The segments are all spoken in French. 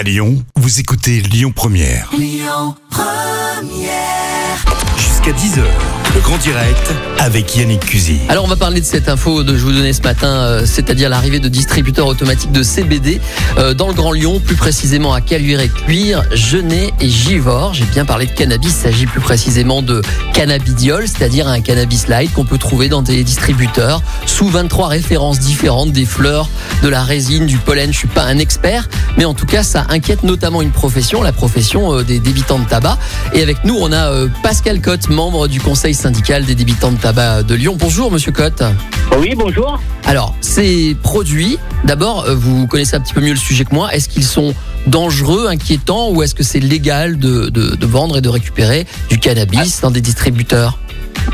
À Lyon, vous écoutez Lyon Première. Jusqu'à 10h, le grand direct avec Yannick Cusy. Alors on va parler de cette info que je vous donnais ce matin, euh, c'est-à-dire l'arrivée de distributeurs automatiques de CBD euh, dans le Grand Lyon, plus précisément à Caluire et Cuire, Genet et Givors. J'ai bien parlé de cannabis, il s'agit plus précisément de cannabidiol, c'est-à-dire un cannabis light qu'on peut trouver dans des distributeurs sous 23 références différentes, des fleurs, de la résine, du pollen. Je suis pas un expert, mais en tout cas ça inquiète notamment une profession, la profession euh, des débitants de tabac. Et avec nous on a Pascal Cotte, membre du conseil syndical des débitants de tabac de Lyon. Bonjour Monsieur Cotte. Oui, bonjour. Alors, ces produits, d'abord, euh, vous connaissez un petit peu mieux le sujet que moi. Est-ce qu'ils sont dangereux, inquiétants, ou est-ce que c'est légal de, de- de vendre et de récupérer du cannabis dans des distributeurs?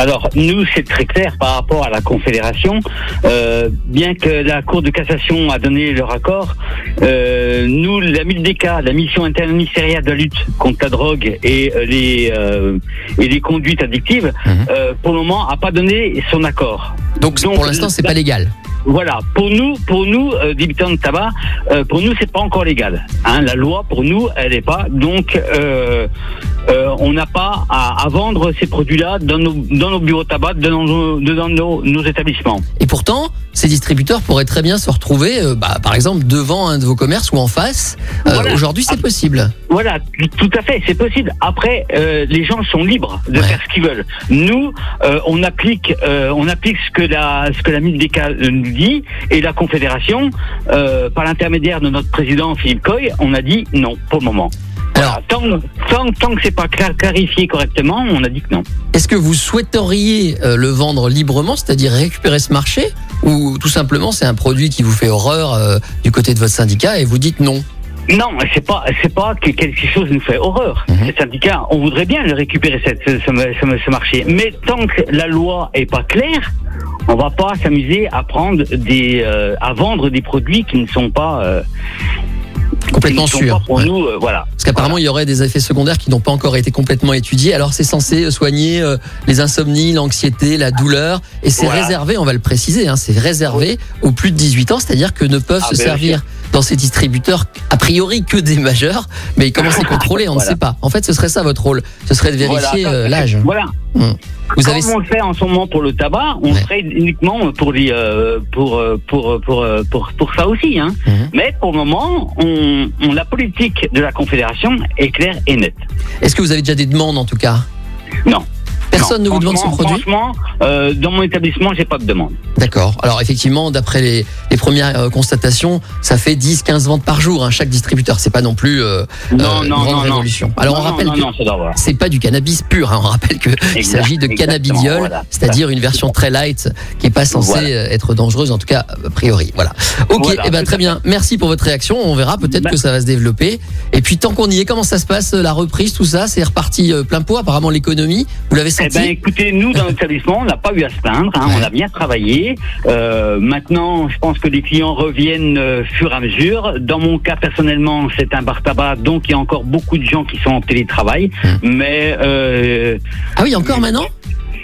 Alors, nous, c'est très clair par rapport à la Confédération. Euh, bien que la Cour de cassation a donné leur accord, euh, nous, la MILDK, la mission interministérielle de lutte contre la drogue et euh, les, euh, et les conduites addictives, Mhm. pour le moment, a pas donné son accord. Donc, Donc, pour l'instant, c'est pas légal. Voilà, pour nous, pour nous, euh, débitants de tabac, euh, pour nous, c'est pas encore légal. Hein, la loi, pour nous, elle n'est pas. Donc, euh, euh, on n'a pas à, à vendre ces produits-là dans nos, dans nos bureaux de tabac, dans nos, dans nos, nos établissements. Et pourtant, ces distributeurs pourraient très bien se retrouver, euh, bah, par exemple, devant un de vos commerces ou en face. Euh, Voilà. Aujourd'hui, c'est possible. Voilà, tout à fait, c'est possible. Après, euh, les gens sont libres de Ouais. faire ce qu'ils veulent. Nous, euh, on applique, euh, on applique ce que la, ce que la nous dit et la Confédération, euh, par l'intermédiaire de notre président Philippe Coy, on a dit non pour le moment. Alors. Tant, tant, tant que c'est pas clar- clarifié correctement, on a dit que non. est-ce que vous souhaiteriez euh, le vendre librement, c'est-à-dire récupérer ce marché, ou tout simplement c'est un produit qui vous fait horreur euh, du côté de votre syndicat et vous dites non? Non, c'est pas, c'est pas que quelque chose nous fait horreur. Mhm. Ces syndicats, on voudrait bien le récupérer cette, ce, ce- ce- ce marché, mais tant que la loi est pas claire, on va pas s'amuser à prendre des, euh, à vendre des produits qui ne sont pas, euh, Complètement sûr. pas pour ouais. nous, euh, voilà. Parce qu'apparemment, il y aurait des effets secondaires qui n'ont pas encore été complètement étudiés. Alors, c'est censé euh, soigner euh, les insomnies, l'anxiété, la douleur. Et c'est Voilà. réservé, on va le préciser, hein, c'est réservé aux plus de 18 ans, c'est-à-dire que ne peuvent Ah, se ben, servir dans ces distributeurs, a priori, que des majeurs. Mais comment c'est contrôlé On ne sait pas. En fait, ce serait ça votre rôle. Ce serait de vérifier Voilà. euh, l'âge. Voilà. Vous Comme avez. on le fait en ce moment pour le tabac, on Ouais. le ferait uniquement pour les, euh, pour, euh, pour, pour, pour, pour ça aussi, hein. Mhm. Mais pour le moment, on, on- la politique de la Confédération est claire et nette. Est-ce que vous avez déjà des demandes en tout cas? Non. Personne Non, ne vous demande ce franchement- produit Franchement, euh, dans mon établissement, j'ai pas de demande. D'accord. Alors effectivement, d'après les, les premières euh, constatations, ça fait 10-15 ventes par jour, hein, chaque distributeur. C'est pas non plus euh, Non, une grande révolution. Alors Non, on rappelle non, que c'est pas du cannabis pur. hein. On rappelle que il Exact, s'agit de cannabidiol, voilà. c'est-à-dire une version très light qui est pas censée Voilà. être dangereuse, en tout cas a priori. Voilà. Ok. Voilà, eh ben très bien. Merci pour votre réaction. On verra peut-être Ben- que ça va se développer. Et puis tant qu'on y est, comment ça se passe la reprise, tout ça? C'est reparti plein pot. Apparemment l'économie, vous l'avez Eh ben, écoutez, nous, dans l'établissement, on n'a pas eu à se plaindre. hein, Ouais. On a bien travaillé. Euh, maintenant, je pense que les clients reviennent euh, fur et à mesure. Dans mon cas, personnellement, c'est un bar tabac, donc il y a encore beaucoup de gens qui sont en télétravail. Hmm. Mais euh, Ah oui, encore maintenant?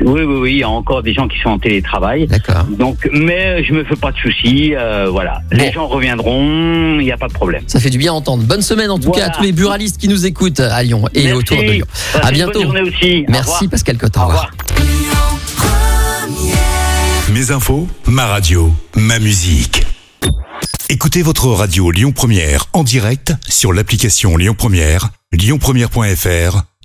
Oui, oui, oui, il y a encore des gens qui sont en télétravail. D'accord. Donc, mais je me fais pas de soucis. euh, voilà, les gens reviendront. Il n'y a pas de problème. Ça fait du bien à entendre. Bonne semaine en tout Voilà. cas à tous les buralistes qui nous écoutent à Lyon et Merci. autour de Lyon. À bientôt. Bonne journée aussi. Au Merci. Pascal Cotte. Au revoir. Mes infos, ma radio, ma musique. Écoutez votre radio Lyon Première en direct sur l'application Lyon Première, lyonpremière.fr